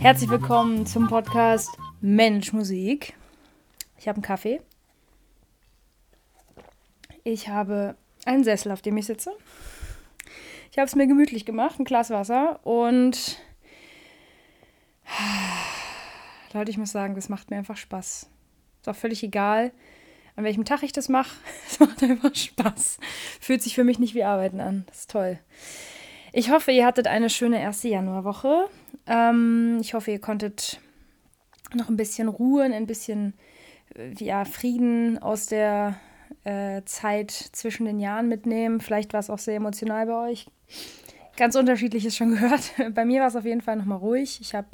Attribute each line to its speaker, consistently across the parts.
Speaker 1: Herzlich willkommen zum Podcast Mensch Musik. Ich habe einen Kaffee. Ich habe einen Sessel, auf dem ich sitze. Ich habe es mir gemütlich gemacht, ein Glas Wasser und Leute, ich muss sagen, das macht mir einfach Spaß. Ist auch völlig egal, an welchem Tag ich das mache. Es macht einfach Spaß. Fühlt sich für mich nicht wie Arbeiten an. Das ist toll. Ich hoffe, ihr hattet eine schöne erste Januarwoche. Ähm, ich hoffe, ihr konntet noch ein bisschen ruhen, ein bisschen äh, ja, Frieden aus der äh, Zeit zwischen den Jahren mitnehmen. Vielleicht war es auch sehr emotional bei euch. Ganz unterschiedliches schon gehört. Bei mir war es auf jeden Fall nochmal ruhig. Ich habe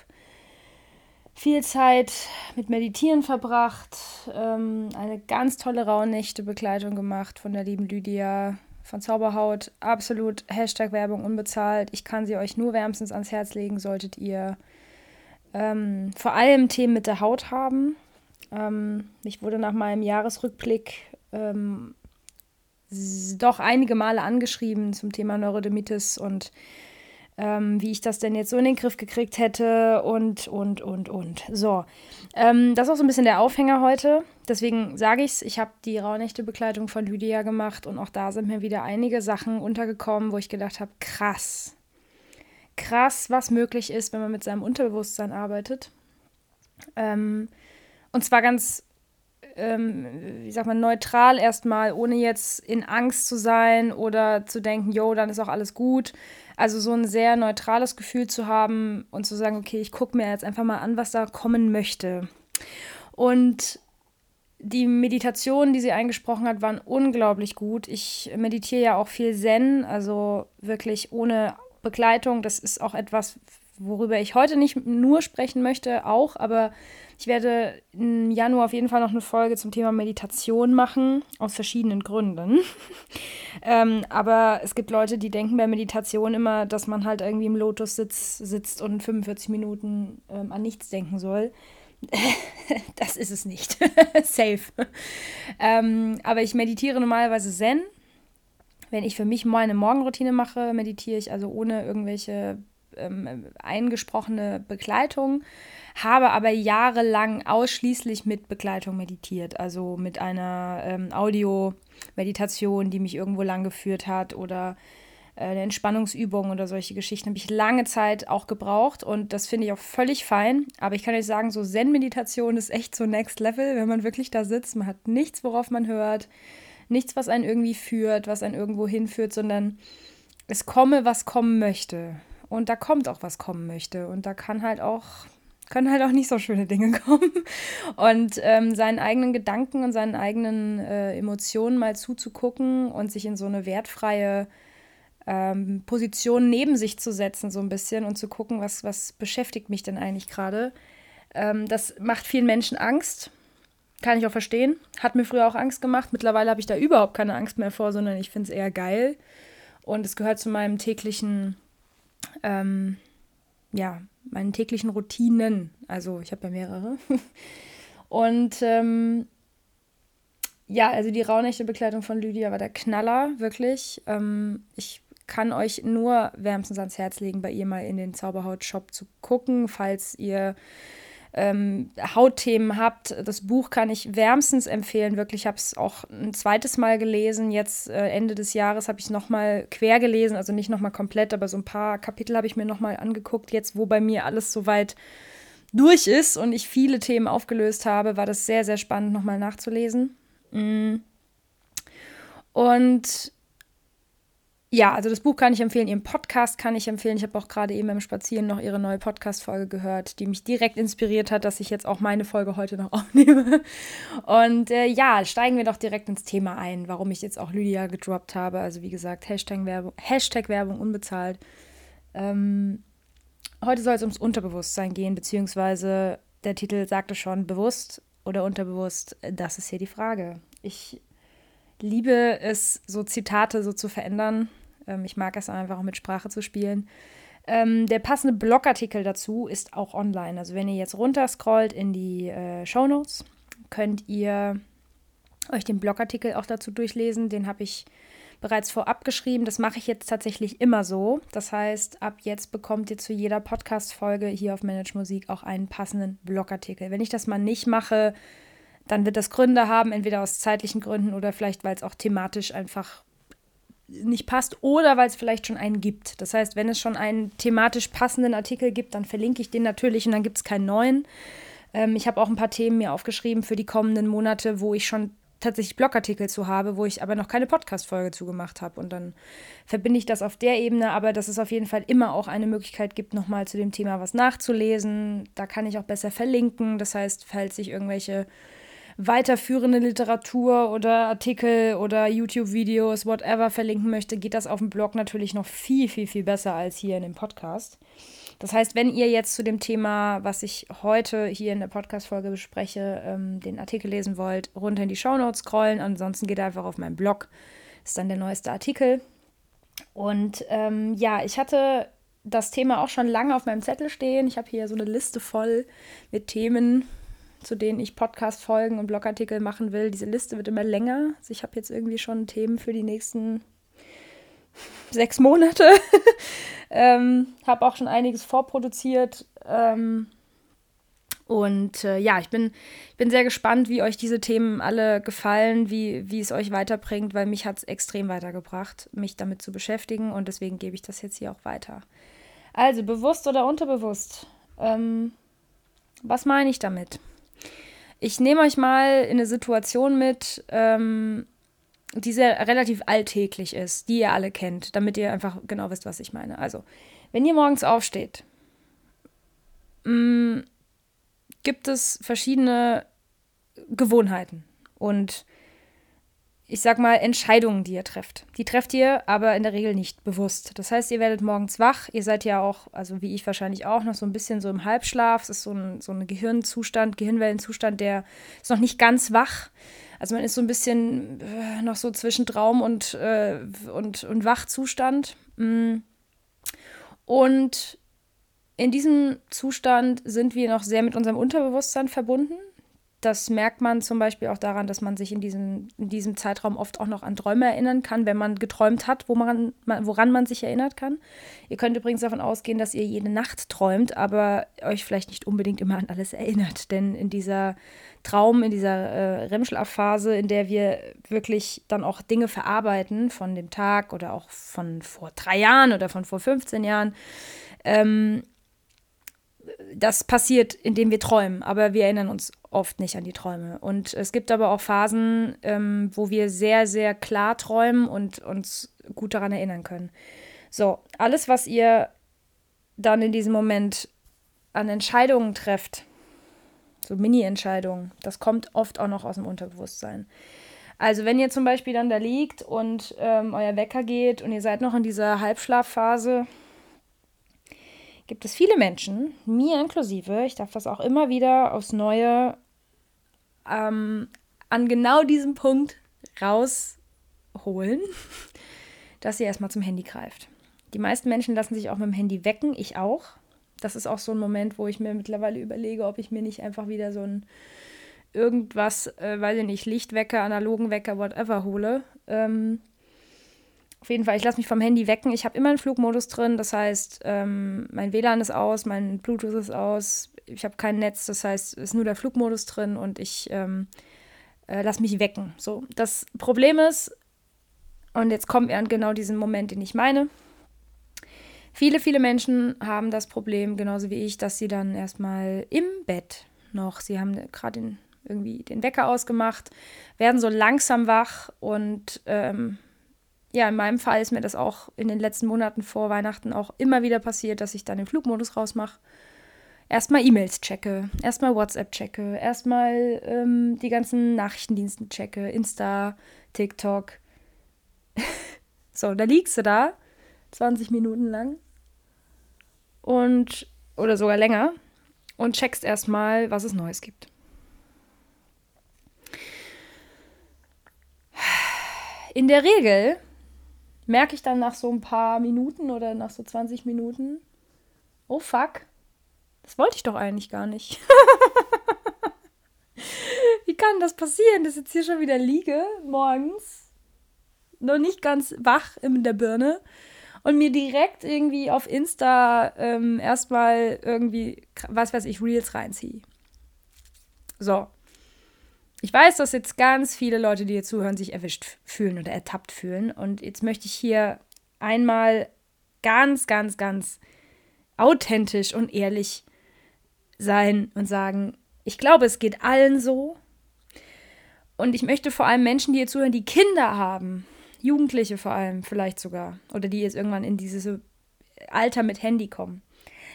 Speaker 1: viel Zeit mit Meditieren verbracht, ähm, eine ganz tolle Rauhnächte-Begleitung gemacht von der lieben Lydia von Zauberhaut. Absolut Hashtag Werbung unbezahlt. Ich kann sie euch nur wärmstens ans Herz legen, solltet ihr ähm, vor allem Themen mit der Haut haben. Ähm, ich wurde nach meinem Jahresrückblick ähm, doch einige Male angeschrieben zum Thema Neurodermitis und ähm, wie ich das denn jetzt so in den Griff gekriegt hätte und, und, und, und. So, ähm, das ist auch so ein bisschen der Aufhänger heute. Deswegen sage ich es, ich habe die Rauhnächte-Begleitung von Lydia gemacht und auch da sind mir wieder einige Sachen untergekommen, wo ich gedacht habe, krass, krass, was möglich ist, wenn man mit seinem Unterbewusstsein arbeitet. Ähm, und zwar ganz ähm, wie sagt man, neutral erstmal, ohne jetzt in Angst zu sein oder zu denken, jo, dann ist auch alles gut. Also so ein sehr neutrales Gefühl zu haben und zu sagen, okay, ich gucke mir jetzt einfach mal an, was da kommen möchte. Und die Meditationen, die sie eingesprochen hat, waren unglaublich gut. Ich meditiere ja auch viel Zen, also wirklich ohne Begleitung. Das ist auch etwas, worüber ich heute nicht nur sprechen möchte, auch, aber ich werde im Januar auf jeden Fall noch eine Folge zum Thema Meditation machen, aus verschiedenen Gründen. ähm, aber es gibt Leute, die denken bei Meditation immer, dass man halt irgendwie im Lotus sitz, sitzt und 45 Minuten ähm, an nichts denken soll. das ist es nicht. Safe. Ähm, aber ich meditiere normalerweise Zen. Wenn ich für mich meine Morgenroutine mache, meditiere ich also ohne irgendwelche ähm, eingesprochene Begleitung habe aber jahrelang ausschließlich mit Begleitung meditiert, also mit einer ähm, Audio-Meditation, die mich irgendwo lang geführt hat oder äh, eine Entspannungsübung oder solche Geschichten habe ich lange Zeit auch gebraucht und das finde ich auch völlig fein. Aber ich kann euch sagen, so Zen-Meditation ist echt so Next Level, wenn man wirklich da sitzt. Man hat nichts, worauf man hört, nichts, was einen irgendwie führt, was einen irgendwo hinführt, sondern es komme, was kommen möchte. Und da kommt auch, was kommen möchte. Und da kann halt auch können halt auch nicht so schöne Dinge kommen. Und ähm, seinen eigenen Gedanken und seinen eigenen äh, Emotionen mal zuzugucken und sich in so eine wertfreie ähm, Position neben sich zu setzen, so ein bisschen und zu gucken, was, was beschäftigt mich denn eigentlich gerade. Ähm, das macht vielen Menschen Angst. Kann ich auch verstehen. Hat mir früher auch Angst gemacht. Mittlerweile habe ich da überhaupt keine Angst mehr vor, sondern ich finde es eher geil. Und es gehört zu meinem täglichen, ähm, ja, meinen täglichen Routinen. Also ich habe ja mehrere. Und ähm, ja, also die Rauhnächte-Bekleidung von Lydia war der Knaller, wirklich. Ähm, ich kann euch nur wärmstens ans Herz legen, bei ihr mal in den Zauberhaut-Shop zu gucken, falls ihr ähm, Hautthemen habt. Das Buch kann ich wärmstens empfehlen. Wirklich, ich habe es auch ein zweites Mal gelesen. Jetzt äh, Ende des Jahres habe ich es nochmal quer gelesen, also nicht nochmal komplett, aber so ein paar Kapitel habe ich mir nochmal angeguckt. Jetzt, wo bei mir alles soweit durch ist und ich viele Themen aufgelöst habe, war das sehr, sehr spannend, nochmal nachzulesen. Mm. Und ja, also das Buch kann ich empfehlen, ihren Podcast kann ich empfehlen. Ich habe auch gerade eben beim Spazieren noch ihre neue Podcast-Folge gehört, die mich direkt inspiriert hat, dass ich jetzt auch meine Folge heute noch aufnehme. Und äh, ja, steigen wir doch direkt ins Thema ein, warum ich jetzt auch Lydia gedroppt habe. Also wie gesagt, Hashtag Werbung, Hashtag Werbung unbezahlt. Ähm, heute soll es ums Unterbewusstsein gehen, beziehungsweise der Titel sagte schon, bewusst oder unterbewusst, das ist hier die Frage. Ich liebe es, so Zitate so zu verändern. Ähm, ich mag es einfach auch mit Sprache zu spielen. Ähm, der passende Blogartikel dazu ist auch online. Also wenn ihr jetzt runterscrollt in die äh, Show Notes, könnt ihr euch den Blogartikel auch dazu durchlesen. Den habe ich bereits vorab geschrieben. Das mache ich jetzt tatsächlich immer so. Das heißt, ab jetzt bekommt ihr zu jeder Podcast-Folge hier auf Manage Musik auch einen passenden Blogartikel. Wenn ich das mal nicht mache, dann wird das Gründe haben, entweder aus zeitlichen Gründen oder vielleicht, weil es auch thematisch einfach nicht passt oder weil es vielleicht schon einen gibt. Das heißt, wenn es schon einen thematisch passenden Artikel gibt, dann verlinke ich den natürlich und dann gibt es keinen neuen. Ähm, ich habe auch ein paar Themen mir aufgeschrieben für die kommenden Monate, wo ich schon tatsächlich Blogartikel zu habe, wo ich aber noch keine Podcast-Folge zu gemacht habe. Und dann verbinde ich das auf der Ebene, aber dass es auf jeden Fall immer auch eine Möglichkeit gibt, nochmal zu dem Thema was nachzulesen. Da kann ich auch besser verlinken. Das heißt, falls ich irgendwelche weiterführende Literatur oder Artikel oder YouTube-Videos, whatever verlinken möchte, geht das auf dem Blog natürlich noch viel, viel, viel besser als hier in dem Podcast. Das heißt, wenn ihr jetzt zu dem Thema, was ich heute hier in der Podcast-Folge bespreche, ähm, den Artikel lesen wollt, runter in die Shownotes scrollen. Ansonsten geht einfach auf meinen Blog. Ist dann der neueste Artikel. Und ähm, ja, ich hatte das Thema auch schon lange auf meinem Zettel stehen. Ich habe hier so eine Liste voll mit Themen, zu denen ich Podcast-Folgen und Blogartikel machen will. Diese Liste wird immer länger. Also ich habe jetzt irgendwie schon Themen für die nächsten sechs Monate. ähm, habe auch schon einiges vorproduziert. Ähm, und äh, ja, ich bin, ich bin sehr gespannt, wie euch diese Themen alle gefallen, wie, wie es euch weiterbringt, weil mich hat es extrem weitergebracht, mich damit zu beschäftigen und deswegen gebe ich das jetzt hier auch weiter. Also, bewusst oder unterbewusst? Ähm, was meine ich damit? Ich nehme euch mal in eine Situation mit, ähm, die sehr relativ alltäglich ist, die ihr alle kennt, damit ihr einfach genau wisst, was ich meine. Also, wenn ihr morgens aufsteht, mh, mm, gibt es verschiedene Gewohnheiten und ich sag mal, Entscheidungen, die ihr trefft. Die trefft ihr aber in der Regel nicht bewusst. Das heißt, ihr werdet morgens wach. Ihr seid ja auch, also wie ich wahrscheinlich auch, noch so ein bisschen so im Halbschlaf. Es ist so ein, so ein Gehirnzustand, Gehirnwellenzustand, der ist noch nicht ganz wach. Also man ist so ein bisschen äh, noch so zwischen Traum und, äh, und, und Wachzustand. Mm. Und in diesem Zustand sind wir noch sehr mit unserem Unterbewusstsein verbunden das merkt man zum Beispiel auch daran, dass man sich in diesem, in diesem Zeitraum oft auch noch an Träume erinnern kann, wenn man geträumt hat, wo man, woran man sich erinnert kann. Ihr könnt übrigens davon ausgehen, dass ihr jede Nacht träumt, aber euch vielleicht nicht unbedingt immer an alles erinnert. Denn in dieser Traum, in dieser äh, REM-Schlafphase, in der wir wirklich dann auch Dinge verarbeiten von dem Tag oder auch von vor drei Jahren oder von vor 15 Jahren, ähm, das passiert, indem wir träumen, aber wir erinnern uns oft nicht an die Träume. Und es gibt aber auch Phasen, ähm, wo wir sehr, sehr klar träumen und uns gut daran erinnern können. So, alles, was ihr dann in diesem Moment an Entscheidungen trefft, so Mini-Entscheidungen, das kommt oft auch noch aus dem Unterbewusstsein. Also wenn ihr zum Beispiel dann da liegt und ähm, euer Wecker geht und ihr seid noch in dieser Halbschlafphase, gibt es viele Menschen, mir inklusive, ich darf das auch immer wieder aufs Neue ähm, an genau diesem Punkt rausholen, dass ihr erstmal zum Handy greift. Die meisten Menschen lassen sich auch mit dem Handy wecken, ich auch. Das ist auch so ein Moment, wo ich mir mittlerweile überlege, ob ich mir nicht einfach wieder so ein irgendwas, äh, weiß ich nicht, Lichtwecker, analogen Wecker, whatever hole. Ähm, auf jeden Fall, ich lasse mich vom Handy wecken. Ich habe immer einen Flugmodus drin. Das heißt, ähm, mein WLAN ist aus, mein Bluetooth ist aus. Ich habe kein Netz. Das heißt, es ist nur der Flugmodus drin und ich ähm, äh, lasse mich wecken. So, das Problem ist, und jetzt kommen wir an genau diesen Moment, den ich meine. Viele, viele Menschen haben das Problem, genauso wie ich, dass sie dann erstmal im Bett noch, sie haben gerade irgendwie den Wecker ausgemacht, werden so langsam wach und ähm, ja, in meinem Fall ist mir das auch in den letzten Monaten vor Weihnachten auch immer wieder passiert, dass ich dann den Flugmodus rausmache. Erstmal E-Mails checke, erstmal WhatsApp checke, erstmal ähm, die ganzen Nachrichtendiensten checke, Insta, TikTok. so, da liegst du da, 20 Minuten lang und oder sogar länger und checkst erstmal, was es Neues gibt. In der Regel merke ich dann nach so ein paar Minuten oder nach so 20 Minuten, oh fuck, das wollte ich doch eigentlich gar nicht. Wie kann das passieren, dass ich jetzt hier schon wieder liege morgens? noch nicht ganz wach in der Birne und mir direkt irgendwie auf Insta ähm, erstmal irgendwie, was weiß ich, Reels reinziehe. So. Ich weiß, dass jetzt ganz viele Leute, die hier zuhören, sich erwischt fühlen oder ertappt fühlen. Und jetzt möchte ich hier einmal ganz, ganz, ganz authentisch und ehrlich sein und sagen, ich glaube, es geht allen so. Und ich möchte vor allem Menschen, die hier zuhören, die Kinder haben, Jugendliche vor allem vielleicht sogar, oder die jetzt irgendwann in dieses Alter mit Handy kommen,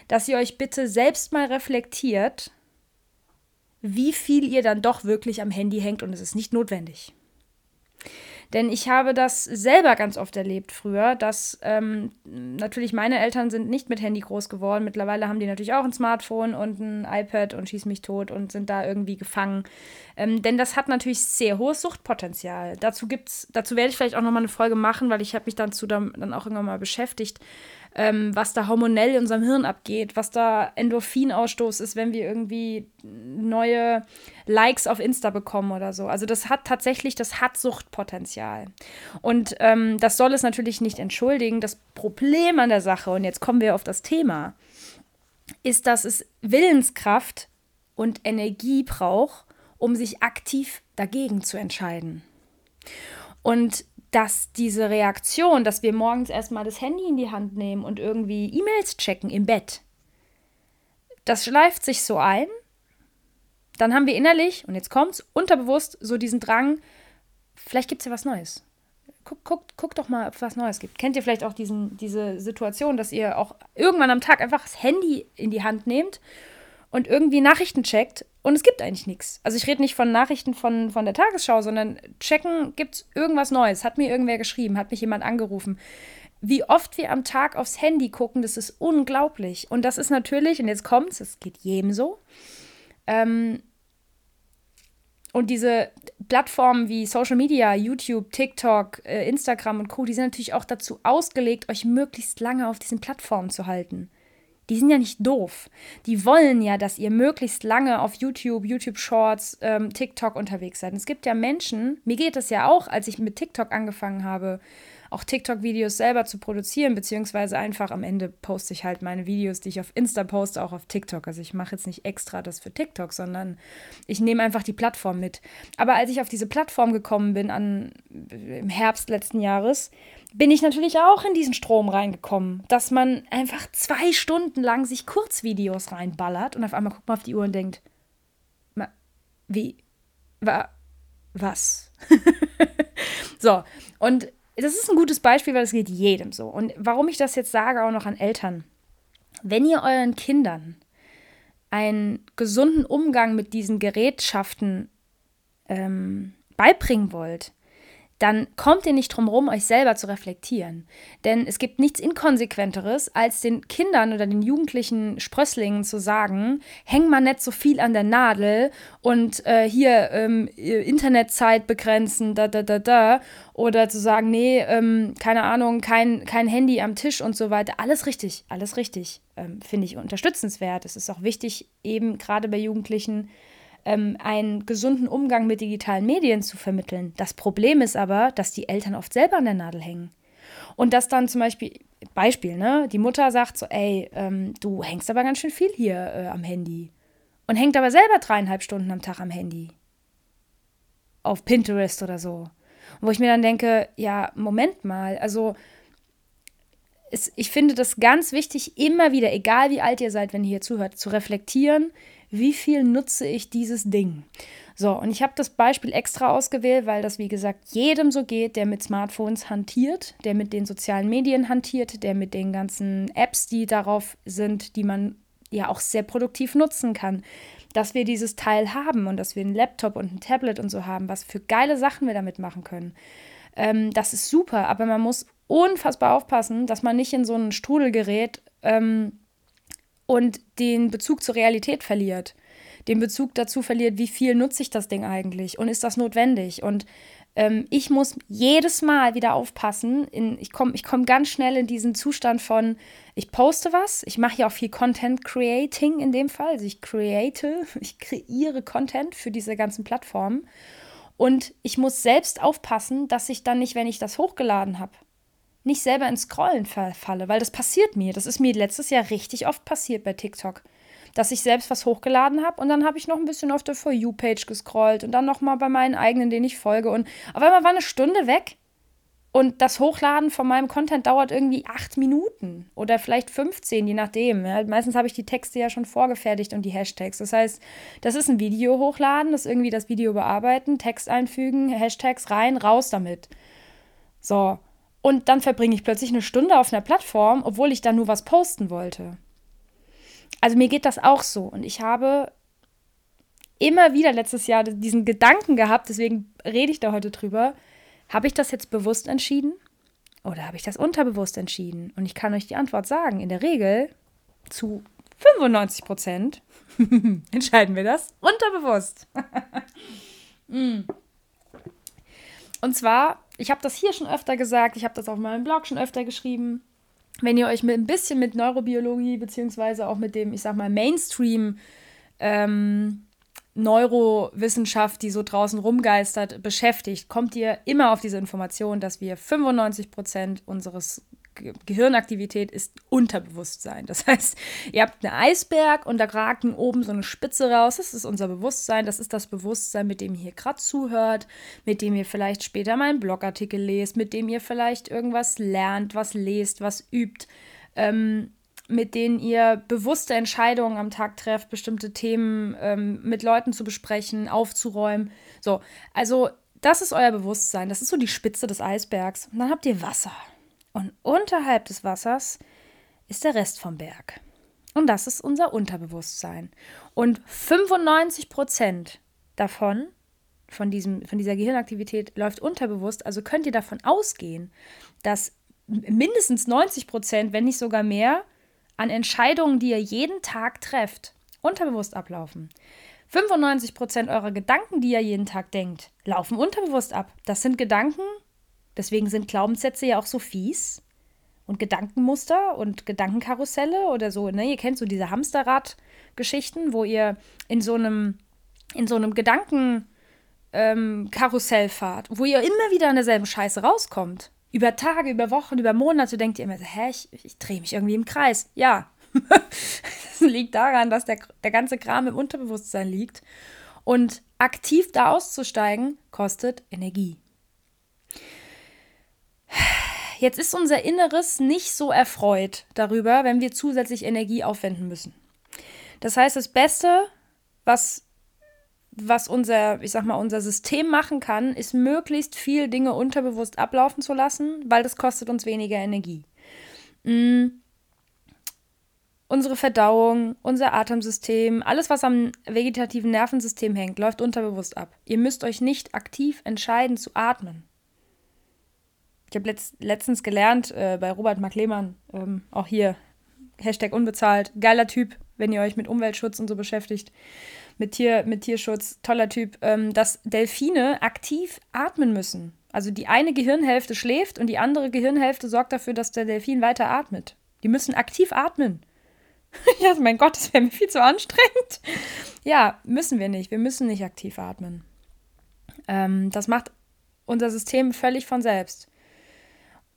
Speaker 1: dass ihr euch bitte selbst mal reflektiert, wie viel ihr dann doch wirklich am Handy hängt und es ist nicht notwendig. Denn ich habe das selber ganz oft erlebt früher, dass ähm, natürlich meine Eltern sind nicht mit Handy groß geworden. Mittlerweile haben die natürlich auch ein Smartphone und ein iPad und schießen mich tot und sind da irgendwie gefangen. Ähm, denn das hat natürlich sehr hohes Suchtpotenzial. Dazu gibt's, dazu werde ich vielleicht auch nochmal eine Folge machen, weil ich habe mich dann, dann auch irgendwann mal beschäftigt ähm, was da hormonell in unserem Hirn abgeht, was da Endorphinausstoß ist, wenn wir irgendwie neue Likes auf Insta bekommen oder so. Also das hat tatsächlich, das hat Suchtpotenzial. Und ähm, das soll es natürlich nicht entschuldigen. Das Problem an der Sache, und jetzt kommen wir auf das Thema, ist, dass es Willenskraft und Energie braucht, um sich aktiv dagegen zu entscheiden. Und dass diese Reaktion, dass wir morgens erstmal das Handy in die Hand nehmen und irgendwie E-Mails checken im Bett, das schleift sich so ein. Dann haben wir innerlich, und jetzt kommt's, unterbewusst so diesen Drang, vielleicht gibt es ja was Neues. Guck, guck, guck doch mal, ob es was Neues gibt. Kennt ihr vielleicht auch diesen, diese Situation, dass ihr auch irgendwann am Tag einfach das Handy in die Hand nehmt und irgendwie Nachrichten checkt und es gibt eigentlich nichts. Also ich rede nicht von Nachrichten von, von der Tagesschau, sondern checken, gibt es irgendwas Neues? Hat mir irgendwer geschrieben? Hat mich jemand angerufen? Wie oft wir am Tag aufs Handy gucken, das ist unglaublich. Und das ist natürlich, und jetzt kommt's, es geht jedem so. Ähm, und diese Plattformen wie Social Media, YouTube, TikTok, äh, Instagram und Co., die sind natürlich auch dazu ausgelegt, euch möglichst lange auf diesen Plattformen zu halten die sind ja nicht doof. Die wollen ja, dass ihr möglichst lange auf YouTube, YouTube Shorts, ähm, TikTok unterwegs seid. Und es gibt ja Menschen, mir geht das ja auch, als ich mit TikTok angefangen habe, auch TikTok-Videos selber zu produzieren, beziehungsweise einfach am Ende poste ich halt meine Videos, die ich auf Insta poste, auch auf TikTok. Also ich mache jetzt nicht extra das für TikTok, sondern ich nehme einfach die Plattform mit. Aber als ich auf diese Plattform gekommen bin an, im Herbst letzten Jahres, bin ich natürlich auch in diesen Strom reingekommen, dass man einfach zwei Stunden lang sich Kurzvideos reinballert und auf einmal guckt man auf die Uhr und denkt, wie, wa, was? so, und das ist ein gutes Beispiel, weil es geht jedem so. Und warum ich das jetzt sage, auch noch an Eltern. Wenn ihr euren Kindern einen gesunden Umgang mit diesen Gerätschaften ähm, beibringen wollt, dann kommt ihr nicht drum rum, euch selber zu reflektieren. Denn es gibt nichts Inkonsequenteres, als den Kindern oder den jugendlichen Sprösslingen zu sagen, häng mal nicht so viel an der Nadel und äh, hier ähm, Internetzeit begrenzen, da, da, da, da. Oder zu sagen, nee, ähm, keine Ahnung, kein, kein Handy am Tisch und so weiter. Alles richtig, alles richtig. Ähm, Finde ich unterstützenswert. Es ist auch wichtig, eben gerade bei Jugendlichen, ähm, einen gesunden Umgang mit digitalen Medien zu vermitteln. Das Problem ist aber, dass die Eltern oft selber an der Nadel hängen. Und dass dann zum Beispiel, Beispiel, ne, die Mutter sagt so, ey, ähm, du hängst aber ganz schön viel hier äh, am Handy. Und hängt aber selber dreieinhalb Stunden am Tag am Handy. Auf Pinterest oder so. wo ich mir dann denke, ja, Moment mal, also ich finde das ganz wichtig, immer wieder, egal wie alt ihr seid, wenn ihr hier zuhört, zu reflektieren, wie viel nutze ich dieses Ding? So, und ich habe das Beispiel extra ausgewählt, weil das, wie gesagt, jedem so geht, der mit Smartphones hantiert, der mit den sozialen Medien hantiert, der mit den ganzen Apps, die darauf sind, die man ja auch sehr produktiv nutzen kann, dass wir dieses Teil haben und dass wir einen Laptop und ein Tablet und so haben, was für geile Sachen wir damit machen können. Ähm, das ist super, aber man muss unfassbar aufpassen, dass man nicht in so einen Strudel gerät, ähm, und den Bezug zur Realität verliert. Den Bezug dazu verliert, wie viel nutze ich das Ding eigentlich und ist das notwendig? Und ähm, ich muss jedes Mal wieder aufpassen. In, ich komme ich komm ganz schnell in diesen Zustand von, ich poste was, ich mache ja auch viel Content Creating in dem Fall. Also ich create, ich kreiere Content für diese ganzen Plattformen. Und ich muss selbst aufpassen, dass ich dann nicht, wenn ich das hochgeladen habe, nicht selber ins Scrollen falle, weil das passiert mir. Das ist mir letztes Jahr richtig oft passiert bei TikTok. Dass ich selbst was hochgeladen habe und dann habe ich noch ein bisschen auf der For You-Page gescrollt und dann nochmal bei meinen eigenen, denen ich folge. Und auf einmal war eine Stunde weg und das Hochladen von meinem Content dauert irgendwie acht Minuten oder vielleicht 15, je nachdem. Ja, meistens habe ich die Texte ja schon vorgefertigt und die Hashtags. Das heißt, das ist ein Video hochladen, das irgendwie das Video bearbeiten, Text einfügen, Hashtags rein, raus damit. So. Und dann verbringe ich plötzlich eine Stunde auf einer Plattform, obwohl ich da nur was posten wollte. Also mir geht das auch so. Und ich habe immer wieder letztes Jahr diesen Gedanken gehabt, deswegen rede ich da heute drüber habe ich das jetzt bewusst entschieden oder habe ich das unterbewusst entschieden? Und ich kann euch die Antwort sagen. In der Regel zu 95 Prozent entscheiden wir das unterbewusst. mm. Und zwar, ich habe das hier schon öfter gesagt, ich habe das auf meinem Blog schon öfter geschrieben. Wenn ihr euch mit ein bisschen mit Neurobiologie beziehungsweise auch mit dem, ich sag mal, Mainstream ähm, Neurowissenschaft, die so draußen rumgeistert, beschäftigt, kommt ihr immer auf diese Information, dass wir 95 Prozent unseres Gehirnaktivität ist Unterbewusstsein. Das heißt, ihr habt einen Eisberg und da ragt oben so eine Spitze raus. Das ist unser Bewusstsein. Das ist das Bewusstsein, mit dem ihr hier gerade zuhört, mit dem ihr vielleicht später mal einen Blogartikel lest, mit dem ihr vielleicht irgendwas lernt, was lest, was übt. Ähm, mit denen ihr bewusste Entscheidungen am Tag trefft, bestimmte Themen ähm, mit Leuten zu besprechen, aufzuräumen. So, also das ist euer Bewusstsein, das ist so die Spitze des Eisbergs. Und dann habt ihr Wasser. Und unterhalb des Wassers ist der Rest vom Berg. Und das ist unser Unterbewusstsein. Und 95 Prozent davon, von, diesem, von dieser Gehirnaktivität, läuft unterbewusst. Also könnt ihr davon ausgehen, dass mindestens 90 Prozent, wenn nicht sogar mehr, an Entscheidungen, die ihr jeden Tag trefft, unterbewusst ablaufen. 95% eurer Gedanken, die ihr jeden Tag denkt, laufen unterbewusst ab. Das sind Gedanken, deswegen sind Glaubenssätze ja auch so fies. Und Gedankenmuster und Gedankenkarusselle oder so, ne? Ihr kennt so diese Hamsterrad-Geschichten, wo ihr in so einem, in so einem Gedankenkarussell ähm, fahrt, wo ihr immer wieder an derselben Scheiße rauskommt über Tage, über Wochen, über Monate denkt ihr immer so, hä, ich, ich drehe mich irgendwie im Kreis. Ja, das liegt daran, dass der, der ganze Kram im Unterbewusstsein liegt. Und aktiv da auszusteigen, kostet Energie. Jetzt ist unser Inneres nicht so erfreut darüber, wenn wir zusätzlich Energie aufwenden müssen. Das heißt, das Beste, was was unser, ich sag mal, unser System machen kann, ist möglichst viel Dinge unterbewusst ablaufen zu lassen, weil das kostet uns weniger Energie. Mhm. Unsere Verdauung, unser Atemsystem, alles, was am vegetativen Nervensystem hängt, läuft unterbewusst ab. Ihr müsst euch nicht aktiv entscheiden zu atmen. Ich habe letzt, letztens gelernt äh, bei Robert Mark Lehmann, ähm, auch hier, Hashtag unbezahlt, geiler Typ, wenn ihr euch mit Umweltschutz und so beschäftigt mit, Tier, mit Tierschutz, toller Typ, ähm, dass Delfine aktiv atmen müssen. Also die eine Gehirnhälfte schläft und die andere Gehirnhälfte sorgt dafür, dass der Delfin weiter atmet. Die müssen aktiv atmen. ja, mein Gott, das wäre mir viel zu anstrengend. Ja, müssen wir nicht. Wir müssen nicht aktiv atmen. Ähm, das macht unser System völlig von selbst.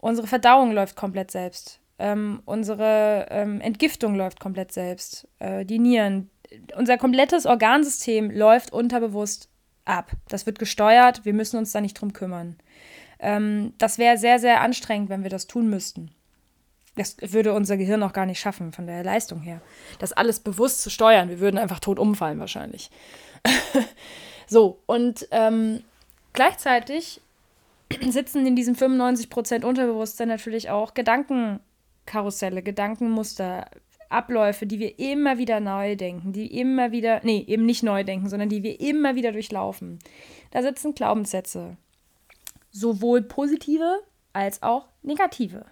Speaker 1: Unsere Verdauung läuft komplett selbst. Ähm, unsere ähm, Entgiftung läuft komplett selbst. Äh, die Nieren, unser komplettes Organsystem läuft unterbewusst ab. Das wird gesteuert, wir müssen uns da nicht drum kümmern. Ähm, das wäre sehr, sehr anstrengend, wenn wir das tun müssten. Das würde unser Gehirn auch gar nicht schaffen, von der Leistung her. Das alles bewusst zu steuern. Wir würden einfach tot umfallen, wahrscheinlich. so, und ähm, gleichzeitig sitzen in diesem 95% Unterbewusstsein natürlich auch Gedankenkarusselle, Gedankenmuster, Abläufe, die wir immer wieder neu denken, die immer wieder, nee, eben nicht neu denken, sondern die wir immer wieder durchlaufen. Da sitzen Glaubenssätze. Sowohl positive als auch negative.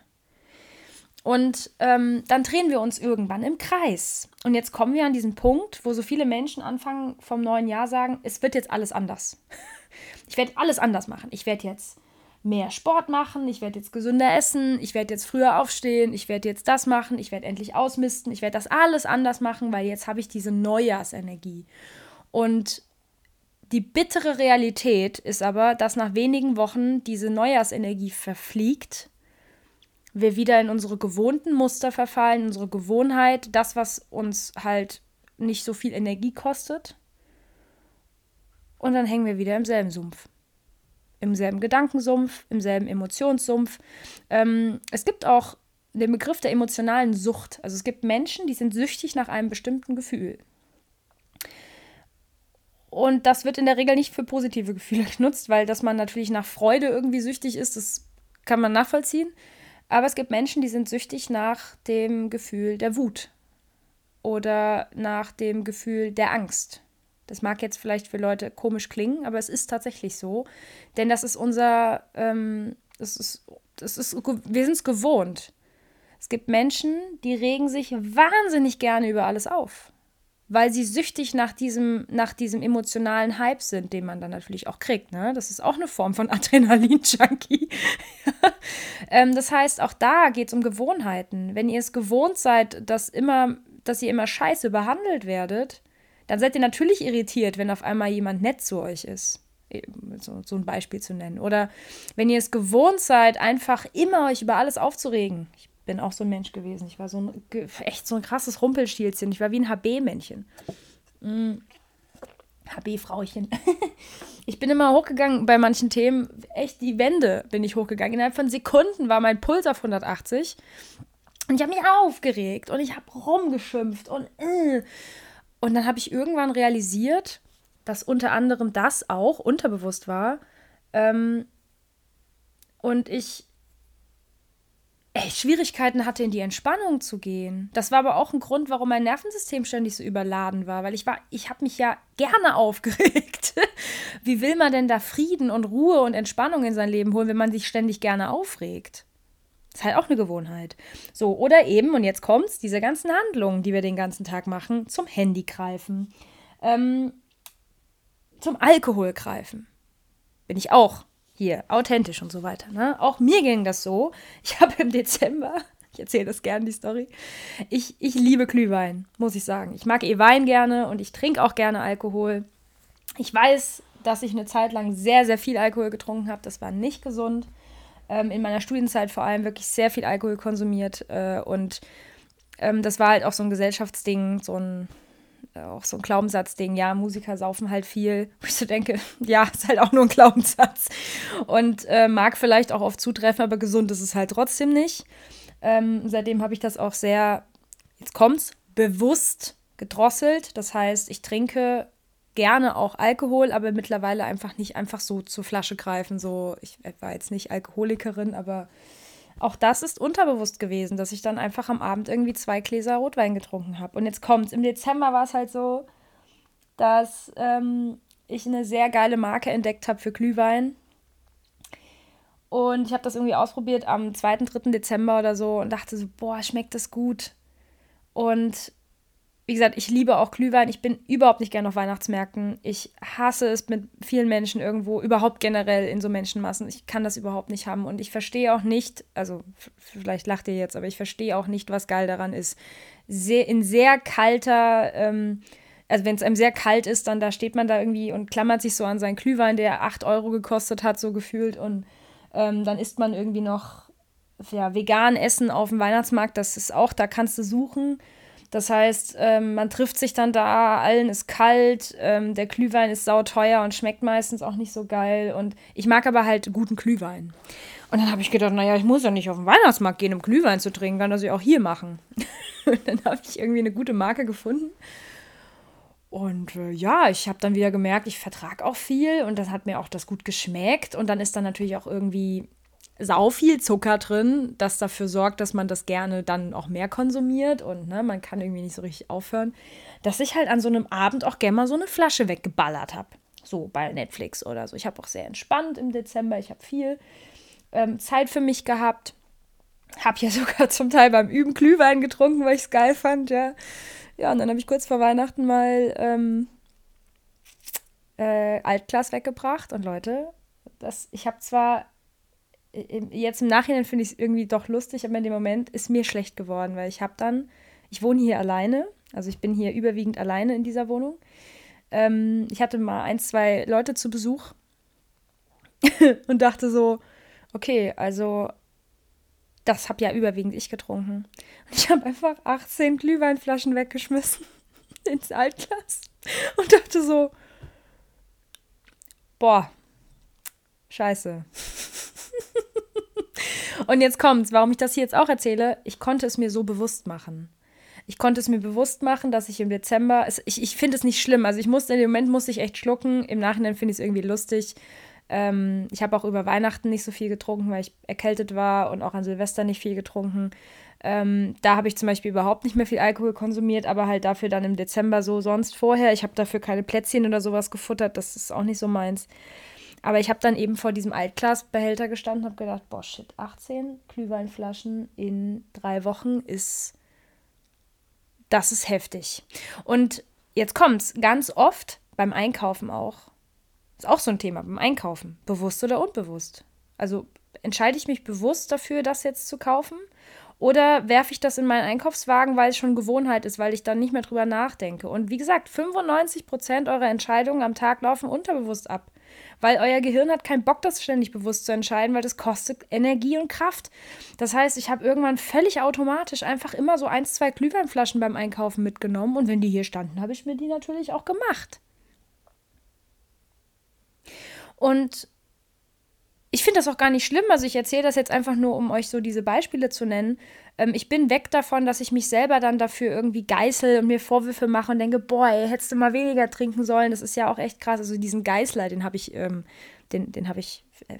Speaker 1: Und ähm, dann drehen wir uns irgendwann im Kreis. Und jetzt kommen wir an diesen Punkt, wo so viele Menschen anfangen vom neuen Jahr sagen, es wird jetzt alles anders. Ich werde alles anders machen. Ich werde jetzt mehr Sport machen, ich werde jetzt gesünder essen, ich werde jetzt früher aufstehen, ich werde jetzt das machen, ich werde endlich ausmisten, ich werde das alles anders machen, weil jetzt habe ich diese Neujahrsenergie. Und Die bittere Realität ist aber, dass nach wenigen Wochen diese Neujahrsenergie verfliegt, wir wieder in unsere gewohnten Muster verfallen, unsere Gewohnheit, das, was uns halt nicht so viel Energie kostet. Und dann hängen wir wieder im selben Sumpf. Im selben Gedankensumpf, im selben Emotionssumpf. Ähm, es gibt auch den Begriff der emotionalen Sucht. Also es gibt Menschen, die sind süchtig nach einem bestimmten Gefühl. Und das wird in der Regel nicht für positive Gefühle genutzt, weil dass man natürlich nach Freude irgendwie süchtig ist, das kann man nachvollziehen. Aber es gibt Menschen, die sind süchtig nach dem Gefühl der Wut oder nach dem Gefühl der Angst. Das mag jetzt vielleicht für Leute komisch klingen, aber es ist tatsächlich so. Denn das ist unser, ähm, das ist, das ist, wir sind es gewohnt. Es gibt Menschen, die regen sich wahnsinnig gerne über alles auf, weil sie süchtig nach diesem, nach diesem emotionalen Hype sind, den man dann natürlich auch kriegt. Ne? Das ist auch eine Form von Adrenalin-Junkie. ähm, das heißt, auch da geht es um Gewohnheiten. Wenn ihr es gewohnt seid, dass, immer, dass ihr immer scheiße behandelt werdet, dann seid ihr natürlich irritiert, wenn auf einmal jemand nett zu euch ist. So, so ein Beispiel zu nennen. Oder wenn ihr es gewohnt seid, einfach immer euch über alles aufzuregen. Ich bin auch so ein Mensch gewesen. Ich war so ein, echt so ein krasses Rumpelstilzchen. Ich war wie ein HB-Männchen. Mm. HB-Frauchen. ich bin immer hochgegangen bei manchen Themen. Echt die Wände bin ich hochgegangen. Innerhalb von Sekunden war mein Puls auf 180. Und ich habe mich aufgeregt und ich habe rumgeschimpft und äh. Und dann habe ich irgendwann realisiert, dass unter anderem das auch unterbewusst war. Ähm, und ich echt Schwierigkeiten hatte, in die Entspannung zu gehen. Das war aber auch ein Grund, warum mein Nervensystem ständig so überladen war, weil ich war, ich habe mich ja gerne aufgeregt. Wie will man denn da Frieden und Ruhe und Entspannung in sein Leben holen, wenn man sich ständig gerne aufregt? Ist halt auch eine Gewohnheit. So, oder eben, und jetzt kommt's, diese ganzen Handlungen, die wir den ganzen Tag machen, zum Handy greifen, ähm, zum Alkohol greifen. Bin ich auch hier, authentisch und so weiter. Ne? Auch mir ging das so. Ich habe im Dezember, ich erzähle das gerne, die Story, ich, ich liebe Glühwein, muss ich sagen. Ich mag eh Wein gerne und ich trinke auch gerne Alkohol. Ich weiß, dass ich eine Zeit lang sehr, sehr viel Alkohol getrunken habe. Das war nicht gesund. Ähm, in meiner Studienzeit vor allem wirklich sehr viel Alkohol konsumiert. Äh, und ähm, das war halt auch so ein Gesellschaftsding, so ein auch so ein Glaubenssatzding, ja, Musiker saufen halt viel. Wo ich so denke, ja, ist halt auch nur ein Glaubenssatz. Und äh, mag vielleicht auch oft zutreffen, aber gesund ist es halt trotzdem nicht. Ähm, seitdem habe ich das auch sehr, jetzt kommt's, bewusst gedrosselt. Das heißt, ich trinke gerne auch Alkohol, aber mittlerweile einfach nicht einfach so zur Flasche greifen. So, ich war jetzt nicht Alkoholikerin, aber auch das ist unterbewusst gewesen, dass ich dann einfach am Abend irgendwie zwei Gläser Rotwein getrunken habe. Und jetzt kommt's. Im Dezember war es halt so, dass ähm, ich eine sehr geile Marke entdeckt habe für Glühwein. Und ich habe das irgendwie ausprobiert am 2., 3. Dezember oder so und dachte so, boah, schmeckt das gut. Und wie gesagt, ich liebe auch Glühwein. Ich bin überhaupt nicht gerne auf Weihnachtsmärkten. Ich hasse es mit vielen Menschen irgendwo, überhaupt generell in so Menschenmassen. Ich kann das überhaupt nicht haben. Und ich verstehe auch nicht, also vielleicht lacht ihr jetzt, aber ich verstehe auch nicht, was geil daran ist. Sehr, in sehr kalter, ähm, also wenn es einem sehr kalt ist, dann da steht man da irgendwie und klammert sich so an seinen Glühwein, der 8 Euro gekostet hat, so gefühlt. Und ähm, dann isst man irgendwie noch ja, vegan Essen auf dem Weihnachtsmarkt. Das ist auch, da kannst du suchen. Das heißt, ähm, man trifft sich dann da, allen ist kalt, ähm, der Glühwein ist sauteuer und schmeckt meistens auch nicht so geil. Und ich mag aber halt guten Glühwein. Und dann habe ich gedacht, naja, ich muss ja nicht auf den Weihnachtsmarkt gehen, um Glühwein zu trinken, kann das ja auch hier machen. und dann habe ich irgendwie eine gute Marke gefunden. Und äh, ja, ich habe dann wieder gemerkt, ich vertrage auch viel und das hat mir auch das gut geschmeckt. Und dann ist dann natürlich auch irgendwie sau viel Zucker drin, das dafür sorgt, dass man das gerne dann auch mehr konsumiert und ne, man kann irgendwie nicht so richtig aufhören, dass ich halt an so einem Abend auch gerne mal so eine Flasche weggeballert habe. So bei Netflix oder so. Ich habe auch sehr entspannt im Dezember, ich habe viel ähm, Zeit für mich gehabt. Habe ja sogar zum Teil beim Üben Glühwein getrunken, weil ich es geil fand, ja. Ja, und dann habe ich kurz vor Weihnachten mal ähm, äh, Altglas weggebracht und Leute, das, ich habe zwar jetzt im Nachhinein finde ich es irgendwie doch lustig, aber in dem Moment ist mir schlecht geworden, weil ich habe dann, ich wohne hier alleine, also ich bin hier überwiegend alleine in dieser Wohnung. Ähm, ich hatte mal ein, zwei Leute zu Besuch und dachte so, okay, also das habe ja überwiegend ich getrunken. Und ich habe einfach 18 Glühweinflaschen weggeschmissen ins Altglas und dachte so, boah, scheiße. und jetzt kommt's, warum ich das hier jetzt auch erzähle. Ich konnte es mir so bewusst machen. Ich konnte es mir bewusst machen, dass ich im Dezember, es, ich, ich finde es nicht schlimm, also ich musste, in dem Moment musste ich echt schlucken, im Nachhinein finde ich es irgendwie lustig. Ähm, ich habe auch über Weihnachten nicht so viel getrunken, weil ich erkältet war und auch an Silvester nicht viel getrunken. Ähm, da habe ich zum Beispiel überhaupt nicht mehr viel Alkohol konsumiert, aber halt dafür dann im Dezember so sonst vorher. Ich habe dafür keine Plätzchen oder sowas gefuttert, das ist auch nicht so meins. Aber ich habe dann eben vor diesem Altglasbehälter gestanden und habe gedacht, boah, shit, 18 Glühweinflaschen in drei Wochen ist das ist heftig. Und jetzt kommt's, ganz oft beim Einkaufen auch. Ist auch so ein Thema beim Einkaufen. Bewusst oder unbewusst. Also entscheide ich mich bewusst dafür, das jetzt zu kaufen? Oder werfe ich das in meinen Einkaufswagen, weil es schon Gewohnheit ist, weil ich dann nicht mehr drüber nachdenke? Und wie gesagt, 95 Prozent eurer Entscheidungen am Tag laufen unterbewusst ab. Weil euer Gehirn hat keinen Bock, das ständig bewusst zu entscheiden, weil das kostet Energie und Kraft. Das heißt, ich habe irgendwann völlig automatisch einfach immer so ein, zwei Glühweinflaschen beim Einkaufen mitgenommen und wenn die hier standen, habe ich mir die natürlich auch gemacht. Und ich finde das auch gar nicht schlimm. Also ich erzähle das jetzt einfach nur, um euch so diese Beispiele zu nennen. Ähm, ich bin weg davon, dass ich mich selber dann dafür irgendwie geißel und mir Vorwürfe mache und denke, boah, ey, hättest du mal weniger trinken sollen. Das ist ja auch echt krass. Also diesen Geißler, den habe ich, ähm, den, den habe ich äh,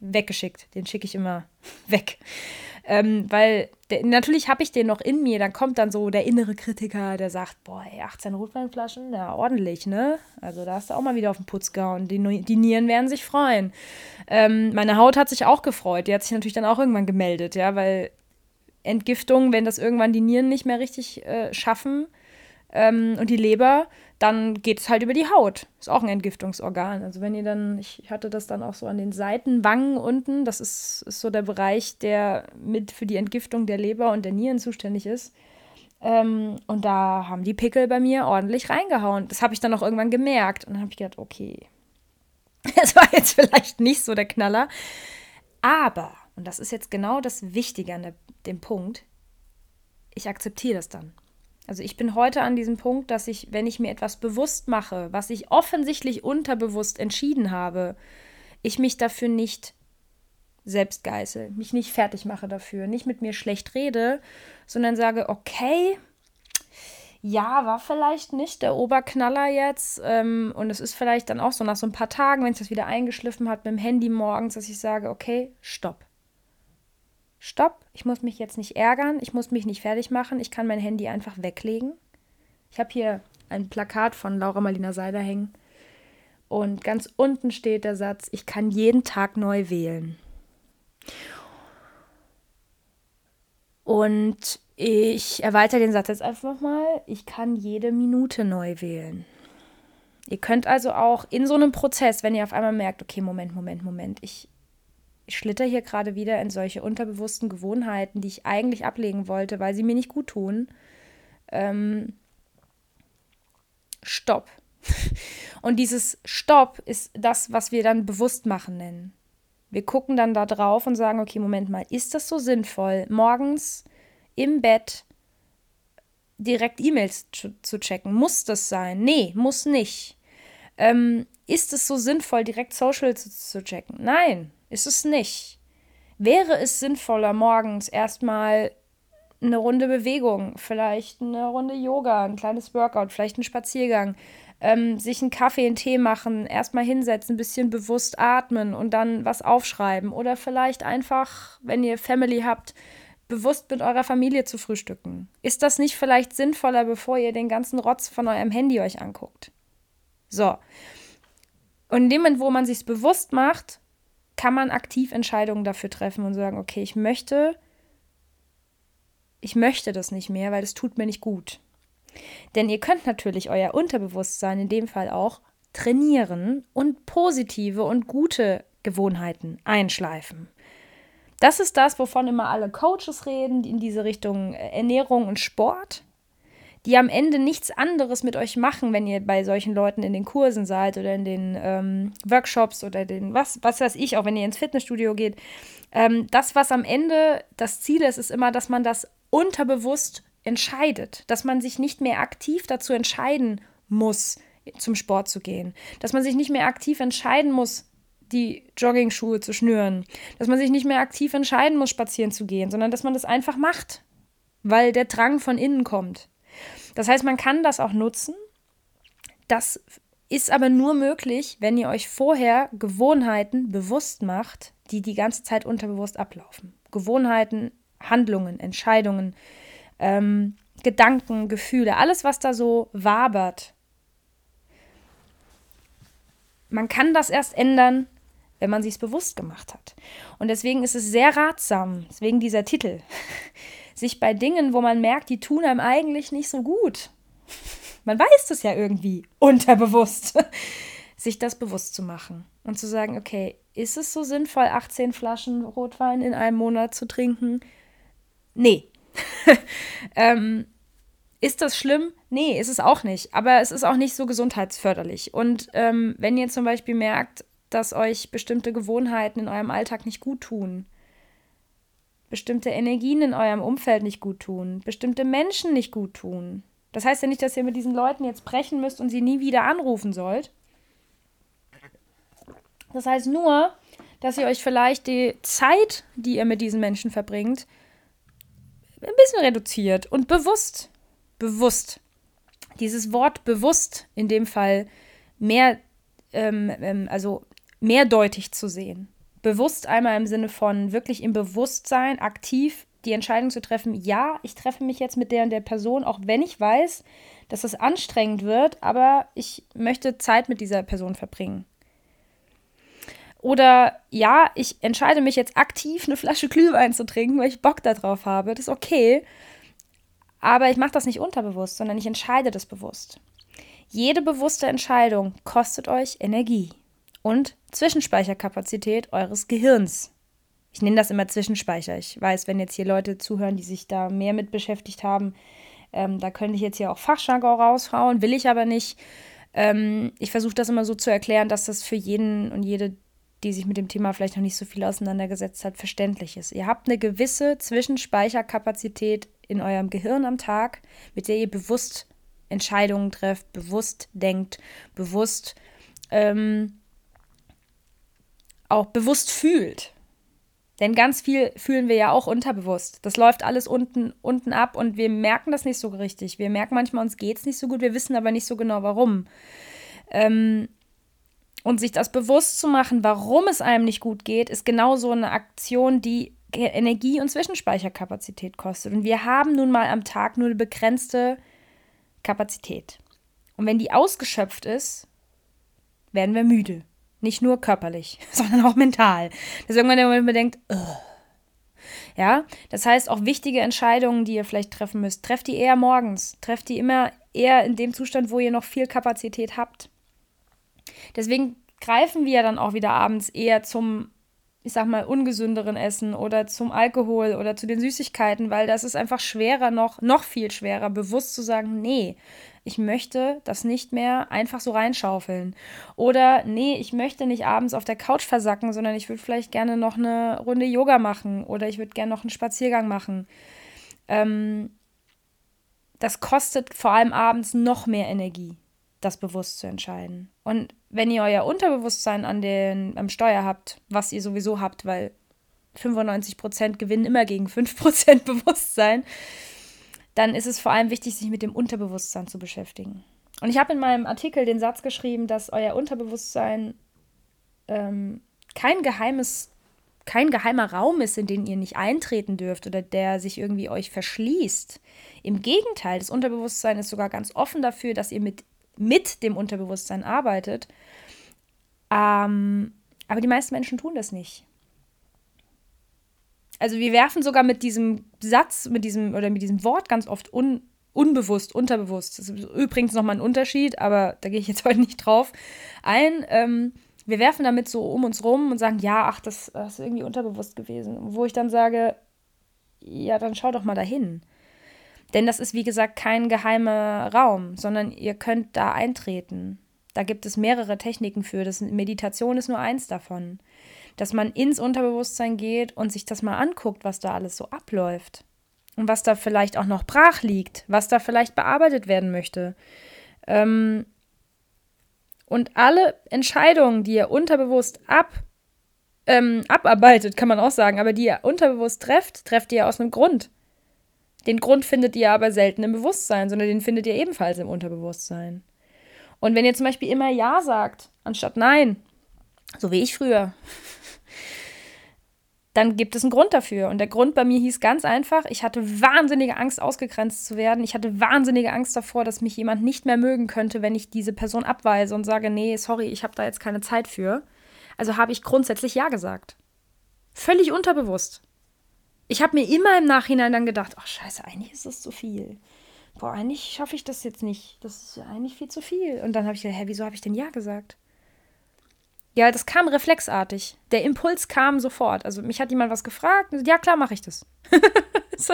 Speaker 1: weggeschickt. Den schicke ich immer weg. Ähm, weil der, natürlich habe ich den noch in mir. Dann kommt dann so der innere Kritiker, der sagt, boah, ey, 18 Rotweinflaschen, ja, ordentlich, ne? Also da hast du auch mal wieder auf den Putz gehauen. Die, die Nieren werden sich freuen. Ähm, meine Haut hat sich auch gefreut. Die hat sich natürlich dann auch irgendwann gemeldet, ja, weil Entgiftung, wenn das irgendwann die Nieren nicht mehr richtig äh, schaffen ähm, und die Leber, dann geht es halt über die Haut. Ist auch ein Entgiftungsorgan. Also wenn ihr dann, ich hatte das dann auch so an den Seitenwangen unten, das ist, ist so der Bereich, der mit für die Entgiftung der Leber und der Nieren zuständig ist. Ähm, und da haben die Pickel bei mir ordentlich reingehauen. Das habe ich dann auch irgendwann gemerkt. Und dann habe ich gedacht, okay, das war jetzt vielleicht nicht so der Knaller. Aber, und das ist jetzt genau das Wichtige an der, dem Punkt, ich akzeptiere das dann. Also ich bin heute an diesem Punkt, dass ich, wenn ich mir etwas bewusst mache, was ich offensichtlich unterbewusst entschieden habe, ich mich dafür nicht selbst geißel, mich nicht fertig mache dafür, nicht mit mir schlecht rede, sondern sage, okay, ja, war vielleicht nicht der Oberknaller jetzt. Ähm, und es ist vielleicht dann auch so nach so ein paar Tagen, wenn es das wieder eingeschliffen hat mit dem Handy morgens, dass ich sage, okay, stopp stopp, ich muss mich jetzt nicht ärgern, ich muss mich nicht fertig machen, ich kann mein Handy einfach weglegen. Ich habe hier ein Plakat von Laura Marlina Seider hängen und ganz unten steht der Satz, ich kann jeden Tag neu wählen. Und ich erweitere den Satz jetzt einfach mal, ich kann jede Minute neu wählen. Ihr könnt also auch in so einem Prozess, wenn ihr auf einmal merkt, okay, Moment, Moment, Moment, ich, ich schlitter hier gerade wieder in solche unterbewussten Gewohnheiten, die ich eigentlich ablegen wollte, weil sie mir nicht gut tun. Ähm, Stopp. Und dieses Stopp ist das, was wir dann bewusst machen nennen. Wir gucken dann da drauf und sagen, okay, Moment mal, ist das so sinnvoll, morgens im Bett direkt E-Mails zu, zu, checken? Muss das sein? Nee, muss nicht. Ähm, ist es so sinnvoll, direkt Social zu, zu checken? Nein, ist es nicht. Wäre es sinnvoller, morgens erstmal eine Runde Bewegung, vielleicht eine Runde Yoga, ein kleines Workout, vielleicht einen Spaziergang, ähm, sich einen Kaffee, einen Tee machen, erstmal hinsetzen, ein bisschen bewusst atmen und dann was aufschreiben. Oder vielleicht einfach, wenn ihr Family habt, bewusst mit eurer Familie zu frühstücken. Ist das nicht vielleicht sinnvoller, bevor ihr den ganzen Rotz von eurem Handy euch anguckt? So. Und in dem Moment, wo man sich bewusst macht, kann man aktiv Entscheidungen dafür treffen und sagen, okay, ich möchte, ich möchte das nicht mehr, weil es tut mir nicht gut. Denn ihr könnt natürlich euer Unterbewusstsein in dem Fall auch trainieren und positive und gute Gewohnheiten einschleifen. Das ist das, wovon immer alle Coaches reden, die in diese Richtung äh, Ernährung und Sport. Die am Ende nichts anderes mit euch machen, wenn ihr bei solchen Leuten in den Kursen seid oder in den ähm, Workshops oder den, was, was weiß ich, auch wenn ihr ins Fitnessstudio geht. Ähm, das, was am Ende das Ziel ist, ist immer, dass man das unterbewusst entscheidet, dass man sich nicht mehr aktiv dazu entscheiden muss, zum Sport zu gehen, dass man sich nicht mehr aktiv entscheiden muss, die Jogging-Schuhe zu schnüren, dass man sich nicht mehr aktiv entscheiden muss, spazieren zu gehen, sondern dass man das einfach macht, weil der Drang von innen kommt. Das heißt, man kann das auch nutzen. Das ist aber nur möglich, wenn ihr euch vorher Gewohnheiten bewusst macht, die die ganze Zeit unterbewusst ablaufen. Gewohnheiten, Handlungen, Entscheidungen, ähm, Gedanken, Gefühle, alles, was da so wabert. Man kann das erst ändern, wenn man sich es bewusst gemacht hat. Und deswegen ist es sehr ratsam, deswegen dieser Titel, sich bei Dingen, wo man merkt, die tun einem eigentlich nicht so gut. Man weiß das ja irgendwie unterbewusst, sich das bewusst zu machen und zu sagen, okay, ist es so sinnvoll, 18 Flaschen Rotwein in einem Monat zu trinken? Nee. ähm, ist das schlimm? Nee, ist es auch nicht. Aber es ist auch nicht so gesundheitsförderlich. Und ähm, wenn ihr zum Beispiel merkt, dass euch bestimmte Gewohnheiten in eurem Alltag nicht gut tun, bestimmte Energien in eurem Umfeld nicht gut tun, bestimmte Menschen nicht gut tun. Das heißt ja nicht, dass ihr mit diesen Leuten jetzt brechen müsst und sie nie wieder anrufen sollt. Das heißt nur, dass ihr euch vielleicht die Zeit, die ihr mit diesen Menschen verbringt, ein bisschen reduziert und bewusst, bewusst. Dieses Wort bewusst in dem Fall mehr, ähm, ähm, also mehrdeutig zu sehen. Bewusst einmal im Sinne von wirklich im Bewusstsein aktiv die Entscheidung zu treffen, ja, ich treffe mich jetzt mit der und der Person, auch wenn ich weiß, dass es anstrengend wird, aber ich möchte Zeit mit dieser Person verbringen. Oder ja, ich entscheide mich jetzt aktiv, eine Flasche Glühwein zu trinken, weil ich Bock darauf habe. Das ist okay. Aber ich mache das nicht unterbewusst, sondern ich entscheide das bewusst. Jede bewusste Entscheidung kostet euch Energie und Zwischenspeicherkapazität eures Gehirns. Ich nenne das immer Zwischenspeicher. Ich weiß, wenn jetzt hier Leute zuhören, die sich da mehr mit beschäftigt haben, ähm, da könnte ich jetzt hier auch Fachjargon raushauen, will ich aber nicht. Ähm, ich versuche das immer so zu erklären, dass das für jeden und jede, die sich mit dem Thema vielleicht noch nicht so viel auseinandergesetzt hat, verständlich ist. Ihr habt eine gewisse Zwischenspeicherkapazität in eurem Gehirn am Tag, mit der ihr bewusst Entscheidungen trefft, bewusst denkt, bewusst ähm, auch bewusst fühlt. Denn ganz viel fühlen wir ja auch unterbewusst. Das läuft alles unten, unten ab und wir merken das nicht so richtig. Wir merken manchmal, uns geht es nicht so gut, wir wissen aber nicht so genau warum. Ähm, und sich das bewusst zu machen, warum es einem nicht gut geht, ist genau so eine Aktion, die Energie- und Zwischenspeicherkapazität kostet. Und wir haben nun mal am Tag nur eine begrenzte Kapazität. Und wenn die ausgeschöpft ist, werden wir müde. Nicht nur körperlich, sondern auch mental. Dass irgendwann der Moment man denkt, Ugh. ja, das heißt auch wichtige Entscheidungen, die ihr vielleicht treffen müsst, trefft die eher morgens, trefft die immer eher in dem Zustand, wo ihr noch viel Kapazität habt. Deswegen greifen wir dann auch wieder abends eher zum, ich sag mal, ungesünderen Essen oder zum Alkohol oder zu den Süßigkeiten, weil das ist einfach schwerer noch, noch viel schwerer, bewusst zu sagen, nee, ich möchte das nicht mehr einfach so reinschaufeln. Oder nee, ich möchte nicht abends auf der Couch versacken, sondern ich würde vielleicht gerne noch eine Runde Yoga machen oder ich würde gerne noch einen Spaziergang machen. Ähm, das kostet vor allem abends noch mehr Energie, das bewusst zu entscheiden. Und wenn ihr euer Unterbewusstsein an den, am Steuer habt, was ihr sowieso habt, weil 95% gewinnen immer gegen 5% Bewusstsein, dann ist es vor allem wichtig, sich mit dem Unterbewusstsein zu beschäftigen. Und ich habe in meinem Artikel den Satz geschrieben, dass euer Unterbewusstsein ähm, kein geheimes, kein geheimer Raum ist, in den ihr nicht eintreten dürft oder der sich irgendwie euch verschließt. Im Gegenteil, das Unterbewusstsein ist sogar ganz offen dafür, dass ihr mit, mit dem Unterbewusstsein arbeitet. Ähm, aber die meisten Menschen tun das nicht also wir werfen sogar mit diesem Satz, mit diesem oder mit diesem Wort ganz oft un, unbewusst, unterbewusst. Das ist übrigens nochmal ein Unterschied, aber da gehe ich jetzt heute nicht drauf ein. Ähm, wir werfen damit so um uns rum und sagen, ja, ach, das, das ist irgendwie unterbewusst gewesen. Wo ich dann sage, ja, dann schau doch mal dahin. Denn das ist, wie gesagt, kein geheimer Raum, sondern ihr könnt da eintreten. Da gibt es mehrere Techniken für. Das Meditation ist nur eins davon. Dass man ins Unterbewusstsein geht und sich das mal anguckt, was da alles so abläuft. Und was da vielleicht auch noch brach liegt, was da vielleicht bearbeitet werden möchte. Ähm, und alle Entscheidungen, die ihr unterbewusst ab, ähm, abarbeitet, kann man auch sagen, aber die ihr unterbewusst trefft, trefft ihr aus einem Grund. Den Grund findet ihr aber selten im Bewusstsein, sondern den findet ihr ebenfalls im Unterbewusstsein. Und wenn ihr zum Beispiel immer Ja sagt, anstatt Nein, so wie ich früher, dann gibt es einen Grund dafür. Und der Grund bei mir hieß ganz einfach, ich hatte wahnsinnige Angst, ausgegrenzt zu werden. Ich hatte wahnsinnige Angst davor, dass mich jemand nicht mehr mögen könnte, wenn ich diese Person abweise und sage, nee, sorry, ich habe da jetzt keine Zeit für. Also habe ich grundsätzlich Ja gesagt. Völlig unterbewusst ich habe mir immer im Nachhinein dann gedacht, ach scheiße, eigentlich ist das zu viel. Boah, eigentlich schaffe ich das jetzt nicht. Das ist eigentlich viel zu viel. Und dann habe ich gedacht, hä, wieso habe ich denn Ja gesagt? Ja, das kam reflexartig. Der Impuls kam sofort. Also mich hat jemand was gefragt. Ja, klar, mache ich das.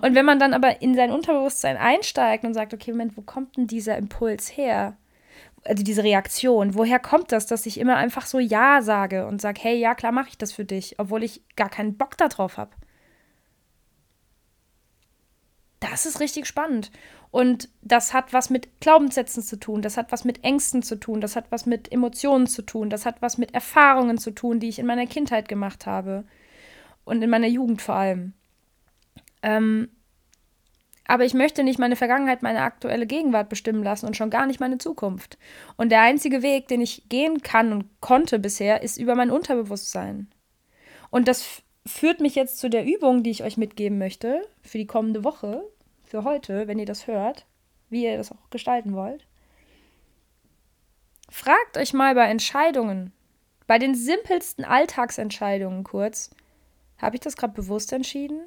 Speaker 1: und wenn man dann aber in sein Unterbewusstsein einsteigt und sagt, okay, Moment, wo kommt denn dieser Impuls her? Also diese Reaktion, woher kommt das, dass ich immer einfach so Ja sage und sage, hey, ja, klar, mache ich das für dich, obwohl ich gar keinen Bock darauf habe? das ist richtig spannend. Und das hat was mit Glaubenssätzen zu tun, das hat was mit Ängsten zu tun, das hat was mit Emotionen zu tun, das hat was mit Erfahrungen zu tun, die ich in meiner Kindheit gemacht habe und in meiner Jugend vor allem. Ähm, aber ich möchte nicht meine Vergangenheit, meine aktuelle Gegenwart bestimmen lassen und schon gar nicht meine Zukunft. Und der einzige Weg, den ich gehen kann und konnte bisher, ist über mein Unterbewusstsein. Und das führt mich jetzt zu der Übung, die ich euch mitgeben möchte für die kommende Woche, für heute, wenn ihr das hört, wie ihr das auch gestalten wollt. Fragt euch mal bei Entscheidungen, bei den simpelsten Alltagsentscheidungen kurz, habe ich das gerade bewusst entschieden?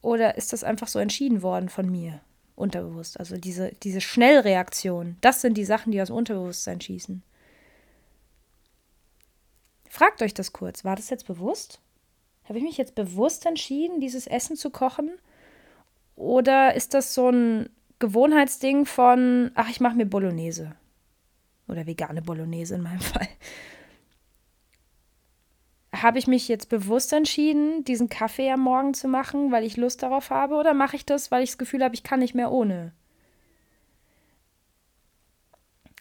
Speaker 1: Oder ist das einfach so entschieden worden von mir, unterbewusst? Also diese, diese Schnellreaktion, das sind die Sachen, die aus dem Unterbewusstsein schießen. Fragt euch das kurz, war das jetzt bewusst? Habe ich mich jetzt bewusst entschieden, dieses Essen zu kochen? Oder ist das so ein Gewohnheitsding von, ach, ich mache mir Bolognese? Oder vegane Bolognese in meinem Fall. Habe ich mich jetzt bewusst entschieden, diesen Kaffee am Morgen zu machen, weil ich Lust darauf habe? Oder mache ich das, weil ich das Gefühl habe, ich kann nicht mehr ohne?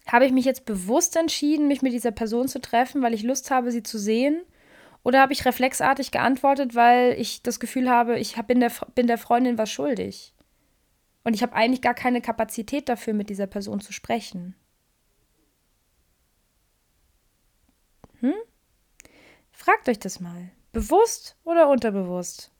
Speaker 1: Habe ich mich jetzt bewusst entschieden, mich mit dieser Person zu treffen, weil ich Lust habe, sie zu sehen? Oder habe ich reflexartig geantwortet, weil ich das Gefühl habe, ich bin der, bin der Freundin was schuldig? Und ich habe eigentlich gar keine Kapazität dafür, mit dieser Person zu sprechen. Hm? Fragt euch das mal. Bewusst oder unterbewusst?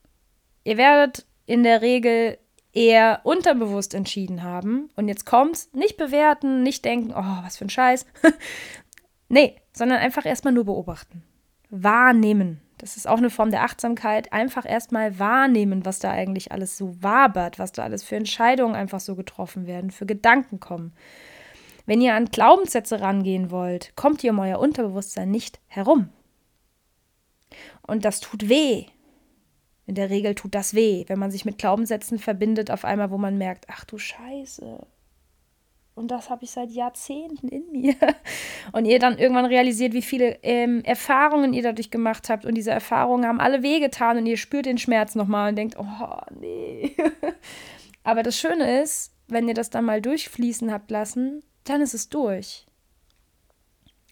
Speaker 1: Ihr werdet in der Regel eher unterbewusst entschieden haben. Und jetzt kommt's, nicht bewerten, nicht denken, oh, was für ein Scheiß. nee, sondern einfach erstmal nur beobachten wahrnehmen. Das ist auch eine Form der Achtsamkeit. Einfach erstmal wahrnehmen, was da eigentlich alles so wabert, was da alles für Entscheidungen einfach so getroffen werden, für Gedanken kommen. Wenn ihr an Glaubenssätze rangehen wollt, kommt ihr um euer Unterbewusstsein nicht herum. Und das tut weh. In der Regel tut das weh, wenn man sich mit Glaubenssätzen verbindet, auf einmal, wo man merkt, ach du Scheiße, und das habe ich seit Jahrzehnten in mir. Und ihr dann irgendwann realisiert, wie viele ähm, Erfahrungen ihr dadurch gemacht habt. Und diese Erfahrungen haben alle wehgetan und ihr spürt den Schmerz nochmal und denkt, oh nee. Aber das Schöne ist, wenn ihr das dann mal durchfließen habt lassen, dann ist es durch.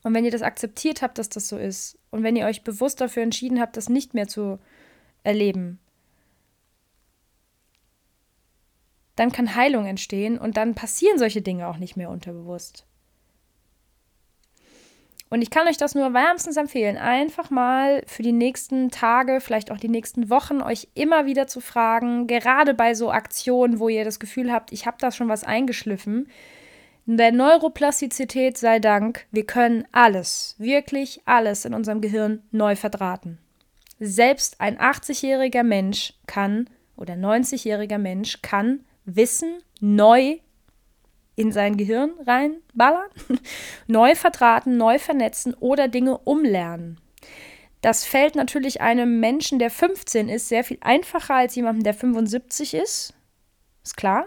Speaker 1: Und wenn ihr das akzeptiert habt, dass das so ist, und wenn ihr euch bewusst dafür entschieden habt, das nicht mehr zu erleben, dann kann Heilung entstehen und dann passieren solche Dinge auch nicht mehr unterbewusst. Und ich kann euch das nur wärmstens empfehlen, einfach mal für die nächsten Tage, vielleicht auch die nächsten Wochen, euch immer wieder zu fragen, gerade bei so Aktionen, wo ihr das Gefühl habt, ich habe da schon was eingeschliffen. Der Neuroplastizität sei Dank, wir können alles, wirklich alles in unserem Gehirn neu verdrahten. Selbst ein 80-jähriger Mensch kann oder 90-jähriger Mensch kann Wissen neu in sein Gehirn reinballern, neu verdrahten, neu vernetzen oder Dinge umlernen. Das fällt natürlich einem Menschen, der 15 ist, sehr viel einfacher als jemandem, der 75 ist. ist klar.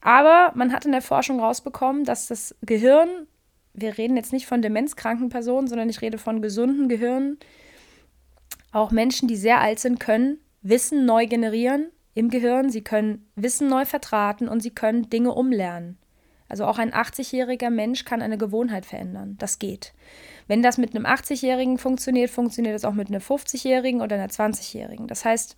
Speaker 1: Aber man hat in der Forschung rausbekommen, dass das Gehirn, wir reden jetzt nicht von demenzkranken Personen, sondern ich rede von gesunden Gehirnen, auch Menschen, die sehr alt sind, können Wissen neu generieren im Gehirn, sie können Wissen neu vertraten und sie können Dinge umlernen. Also auch ein 80-jähriger Mensch kann eine Gewohnheit verändern. Das geht. Wenn das mit einem 80-Jährigen funktioniert, funktioniert das auch mit einem 50-Jährigen oder einer 20-Jährigen. Das heißt,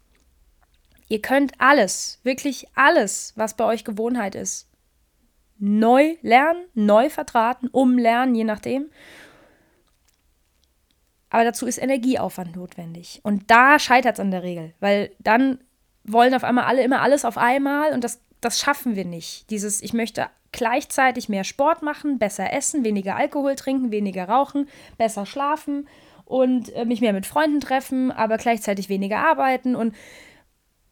Speaker 1: ihr könnt alles, wirklich alles, was bei euch Gewohnheit ist, neu lernen, neu vertraten, umlernen, je nachdem. Aber dazu ist Energieaufwand notwendig. Und da scheitert es an der Regel, weil dann wollen auf einmal alle immer alles auf einmal und das, das schaffen wir nicht. Dieses, ich möchte gleichzeitig mehr Sport machen, besser essen, weniger Alkohol trinken, weniger rauchen, besser schlafen und äh, mich mehr mit Freunden treffen, aber gleichzeitig weniger arbeiten. Und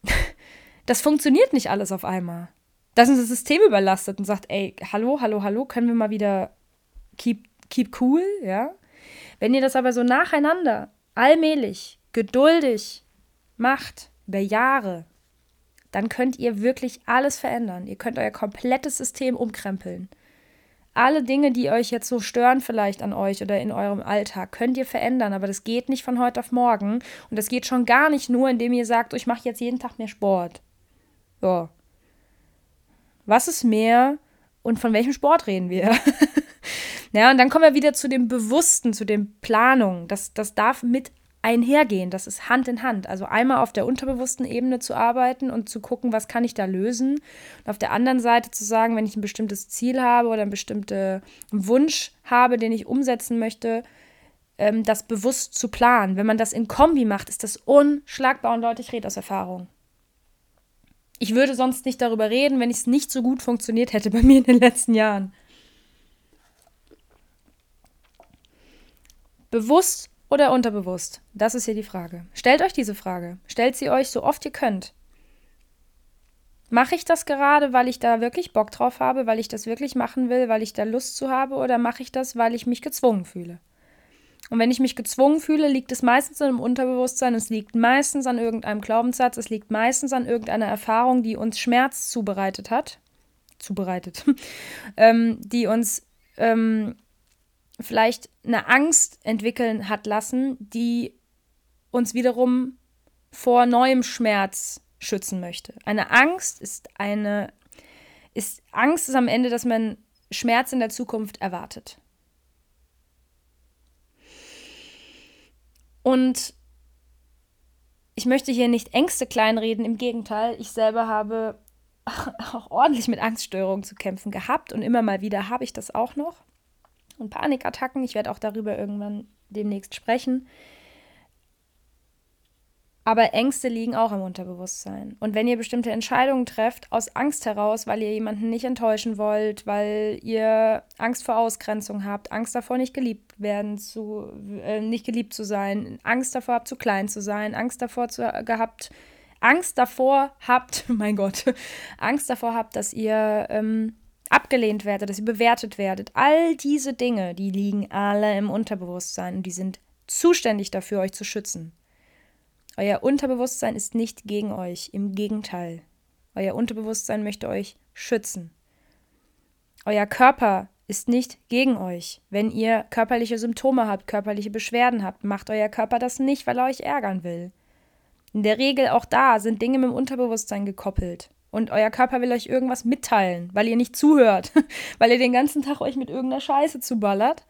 Speaker 1: das funktioniert nicht alles auf einmal. Das ist das System überlastet und sagt, ey, hallo, hallo, hallo, können wir mal wieder keep, keep cool, ja? Wenn ihr das aber so nacheinander, allmählich, geduldig macht, über Jahre, dann könnt ihr wirklich alles verändern. Ihr könnt euer komplettes System umkrempeln. Alle Dinge, die euch jetzt so stören, vielleicht an euch oder in eurem Alltag, könnt ihr verändern, aber das geht nicht von heute auf morgen. Und das geht schon gar nicht nur, indem ihr sagt, oh, ich mache jetzt jeden Tag mehr Sport. So. Was ist mehr und von welchem Sport reden wir? ja, und dann kommen wir wieder zu dem Bewussten, zu den Planungen. Das, das darf mit einhergehen. Das ist Hand in Hand. Also einmal auf der unterbewussten Ebene zu arbeiten und zu gucken, was kann ich da lösen. Und auf der anderen Seite zu sagen, wenn ich ein bestimmtes Ziel habe oder einen bestimmten Wunsch habe, den ich umsetzen möchte, ähm, das bewusst zu planen. Wenn man das in Kombi macht, ist das unschlagbar und Leute, ich rede aus Erfahrung. Ich würde sonst nicht darüber reden, wenn es nicht so gut funktioniert hätte bei mir in den letzten Jahren. Bewusst oder unterbewusst? Das ist hier die Frage. Stellt euch diese Frage. Stellt sie euch so oft ihr könnt. Mache ich das gerade, weil ich da wirklich Bock drauf habe, weil ich das wirklich machen will, weil ich da Lust zu habe, oder mache ich das, weil ich mich gezwungen fühle? Und wenn ich mich gezwungen fühle, liegt es meistens im Unterbewusstsein, es liegt meistens an irgendeinem Glaubenssatz, es liegt meistens an irgendeiner Erfahrung, die uns Schmerz zubereitet hat. Zubereitet. ähm, die uns ähm, vielleicht eine Angst entwickeln hat lassen, die uns wiederum vor neuem Schmerz schützen möchte. Eine Angst ist eine ist Angst ist am Ende, dass man Schmerz in der Zukunft erwartet. Und ich möchte hier nicht Ängste kleinreden, im Gegenteil, ich selber habe auch ordentlich mit Angststörungen zu kämpfen gehabt und immer mal wieder habe ich das auch noch und Panikattacken. Ich werde auch darüber irgendwann demnächst sprechen. Aber Ängste liegen auch im Unterbewusstsein. Und wenn ihr bestimmte Entscheidungen trefft, aus Angst heraus, weil ihr jemanden nicht enttäuschen wollt, weil ihr Angst vor Ausgrenzung habt, Angst davor, nicht geliebt werden zu, äh, nicht geliebt zu sein, Angst davor habt, zu klein zu sein, Angst davor zu, äh, gehabt, Angst davor habt, mein Gott, Angst davor habt, dass ihr ähm, abgelehnt werdet, dass ihr bewertet werdet. All diese Dinge, die liegen alle im Unterbewusstsein und die sind zuständig dafür, euch zu schützen. Euer Unterbewusstsein ist nicht gegen euch, im Gegenteil. Euer Unterbewusstsein möchte euch schützen. Euer Körper ist nicht gegen euch. Wenn ihr körperliche Symptome habt, körperliche Beschwerden habt, macht euer Körper das nicht, weil er euch ärgern will. In der Regel auch da sind Dinge mit dem Unterbewusstsein gekoppelt und euer Körper will euch irgendwas mitteilen, weil ihr nicht zuhört, weil ihr den ganzen Tag euch mit irgendeiner Scheiße zuballert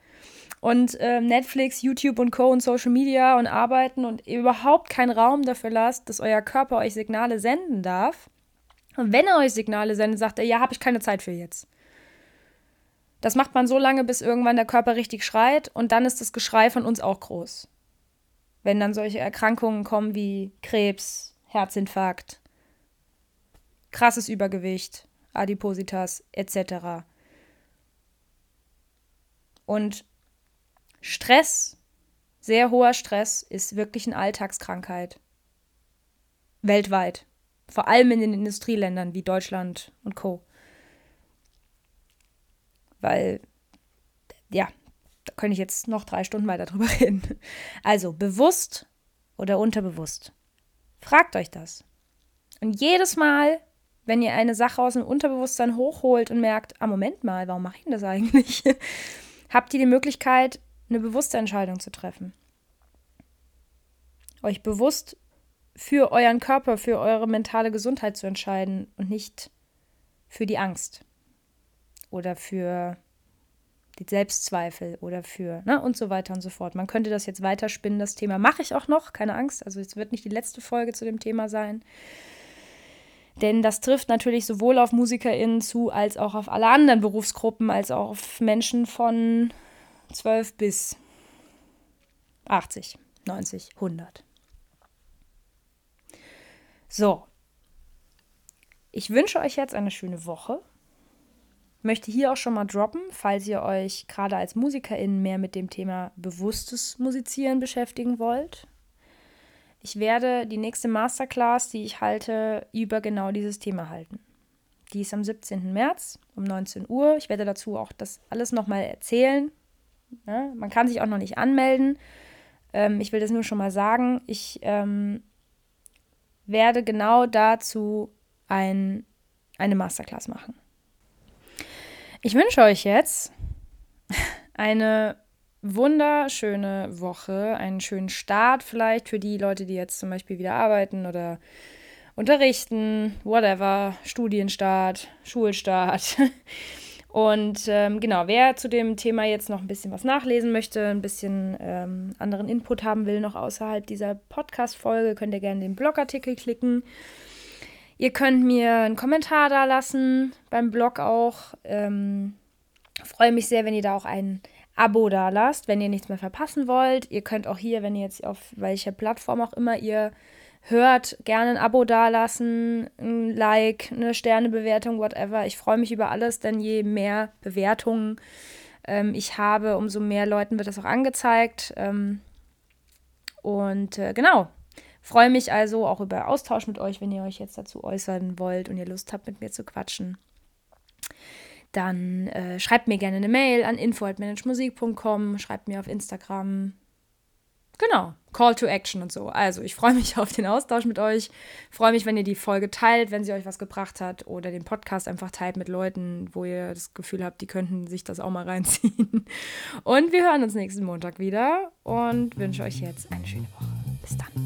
Speaker 1: und äh, Netflix, YouTube und Co. und Social Media und arbeiten und ihr überhaupt keinen Raum dafür lasst, dass euer Körper euch Signale senden darf. Und wenn er euch Signale sendet, sagt er, ja, habe ich keine Zeit für jetzt. Das macht man so lange, bis irgendwann der Körper richtig schreit und dann ist das Geschrei von uns auch groß. Wenn dann solche Erkrankungen kommen wie Krebs, Herzinfarkt, krasses Übergewicht, Adipositas etc. Und Stress, sehr hoher Stress, ist wirklich eine Alltagskrankheit. Weltweit. Vor allem in den Industrieländern wie Deutschland und Co. Weil, ja, da könnte ich jetzt noch drei Stunden weiter drüber reden. Also, bewusst oder unterbewusst. Fragt euch das. Und jedes Mal, wenn ihr eine Sache aus dem Unterbewusstsein hochholt und merkt, ah, Moment mal, warum mache ich denn das eigentlich? Habt ihr die Möglichkeit, eine bewusste Entscheidung zu treffen. Euch bewusst für euren Körper, für eure mentale Gesundheit zu entscheiden und nicht für die Angst oder für die Selbstzweifel oder für, ne, und so weiter und so fort. Man könnte das jetzt weiterspinnen, das Thema mache ich auch noch, keine Angst. Also es wird nicht die letzte Folge zu dem Thema sein. Denn das trifft natürlich sowohl auf MusikerInnen zu, als auch auf alle anderen Berufsgruppen, als auch auf Menschen von 12 bis 80, 90, 100. So. Ich wünsche euch jetzt eine schöne Woche. Möchte hier auch schon mal droppen, falls ihr euch gerade als MusikerInnen mehr mit dem Thema bewusstes Musizieren beschäftigen wollt. Ich werde die nächste Masterclass, die ich halte, über genau dieses Thema halten. Die ist am 17. März um 19 Uhr. Ich werde dazu auch das alles nochmal erzählen. Ja, man kann sich auch noch nicht anmelden. Ähm, ich will das nur schon mal sagen. Ich ähm, werde genau dazu ein, eine Masterclass machen. Ich wünsche euch jetzt eine wunderschöne Woche, einen schönen Start vielleicht für die Leute, die jetzt zum Beispiel wieder arbeiten oder unterrichten, whatever, Studienstart, Schulstart. Und ähm, genau, wer zu dem Thema jetzt noch ein bisschen was nachlesen möchte, ein bisschen ähm, anderen Input haben will, noch außerhalb dieser Podcast-Folge, könnt ihr gerne den Blogartikel klicken. Ihr könnt mir einen Kommentar da lassen, beim Blog auch. Ähm, freue mich sehr, wenn ihr da auch einen Abo da lasst, wenn ihr nichts mehr verpassen wollt. Ihr könnt auch hier, wenn ihr jetzt auf welcher Plattform auch immer ihr hört, gerne ein Abo dalassen, ein Like, eine Sternebewertung, whatever. Ich freue mich über alles, denn je mehr Bewertungen ähm, ich habe, umso mehr Leuten wird das auch angezeigt. Ähm, und äh, genau, freue mich also auch über Austausch mit euch, wenn ihr euch jetzt dazu äußern wollt und ihr Lust habt, mit mir zu quatschen dann äh, schreibt mir gerne eine Mail an info.managemusik.com, schreibt mir auf Instagram. Genau, Call to Action und so. Also, ich freue mich auf den Austausch mit euch. Freue mich, wenn ihr die Folge teilt, wenn sie euch was gebracht hat oder den Podcast einfach teilt mit Leuten, wo ihr das Gefühl habt, die könnten sich das auch mal reinziehen. Und wir hören uns nächsten Montag wieder und wünsche euch jetzt eine schöne Woche. Bis dann.